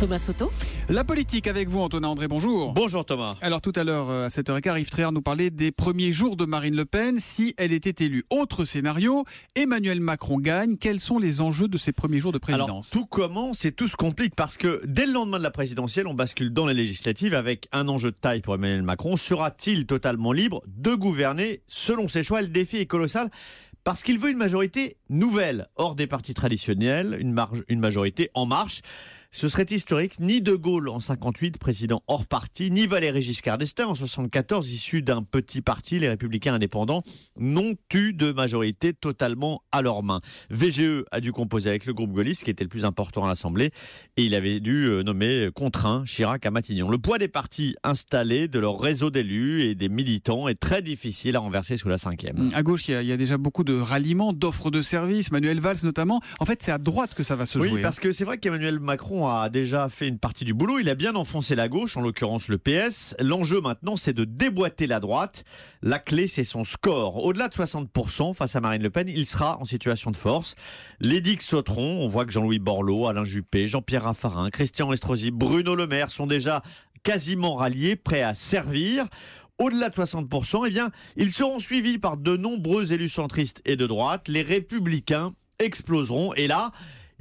Thomas Soto. La politique avec vous, Antonin André, bonjour. Bonjour Thomas. Alors tout à l'heure, euh, à 7h15, Yves Tréhard nous parlait des premiers jours de Marine Le Pen si elle était élue. Autre scénario, Emmanuel Macron gagne. Quels sont les enjeux de ces premiers jours de présidence? Alors tout commence et tout se complique parce que dès le lendemain de la présidentielle, on bascule dans les législatives avec un enjeu de taille pour Emmanuel Macron. Sera-t-il totalement libre de gouverner selon ses choix? Le défi est colossal parce qu'il veut une majorité nouvelle, hors des partis traditionnels, une, une majorité en marche. Ce serait historique. Ni De Gaulle en 58, président hors parti, ni Valéry Giscard d'Estaing en 74, issu d'un petit parti, les Républicains indépendants, n'ont eu de majorité totalement à leurs mains. VGE a dû composer avec le groupe gaulliste, qui était le plus important à l'Assemblée, et il avait dû euh, nommer euh, contraint Chirac à Matignon. Le poids des partis installés, de leur réseau d'élus et des militants est très difficile à renverser sous la cinquième. À gauche, il y, a déjà beaucoup de ralliements, d'offres de services, Manuel Valls notamment. En fait, c'est à droite que ça va se jouer. Oui, hein. parce que c'est vrai qu'Emmanuel Macron a déjà fait une partie du boulot. Il a bien enfoncé la gauche, en l'occurrence le PS. L'enjeu maintenant, c'est de déboîter la droite. La clé, c'est son score. Au-delà de 60% face à Marine Le Pen, il sera en situation de force. Les dix sauteront. On voit que Jean-Louis Borloo, Alain Juppé, Jean-Pierre Raffarin, Christian Estrosi, Bruno Le Maire sont déjà quasiment ralliés, prêts à servir au-delà de 60%, eh bien, ils seront suivis par de nombreux élus centristes et de droite. Les républicains exploseront. Et là,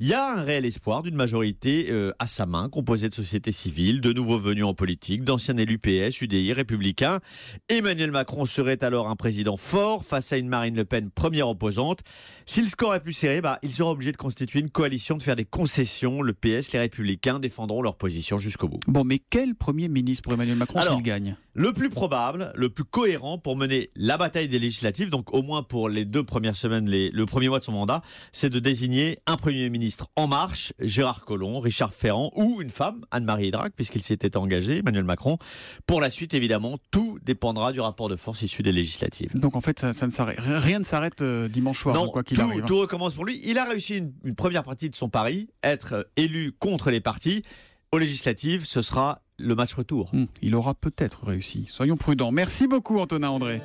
il y a un réel espoir d'une majorité euh, à sa main, composée de sociétés civiles, de nouveaux venus en politique, d'anciens élus PS, UDI, républicains. Emmanuel Macron serait alors un président fort face à une Marine Le Pen première opposante. Si le score est plus serré, bah, il sera obligé de constituer une coalition, de faire des concessions. Le PS, les républicains défendront leur position jusqu'au bout. Bon, mais quel premier ministre pour Emmanuel Macron s'il gagne? Le plus probable, le plus cohérent pour mener la bataille des législatives, donc au moins pour les deux premières semaines, les, le premier mois de son mandat, c'est de désigner un premier ministre en Marche, Gérard Collomb, Richard Ferrand ou une femme, Anne-Marie Hydrac, puisqu'il s'était engagé, Emmanuel Macron. Pour la suite, évidemment, tout dépendra du rapport de force issu des législatives. Donc en fait, ça, ne s'arrête, rien ne s'arrête euh, dimanche soir, non, quoi qu'il arrive. Tout recommence pour lui. Il a réussi une, première partie de son pari, être euh, élu contre les partis. Aux législatives, ce sera le match retour. Hmm, il aura peut-être réussi. Soyons prudents. Merci beaucoup, Antonin André.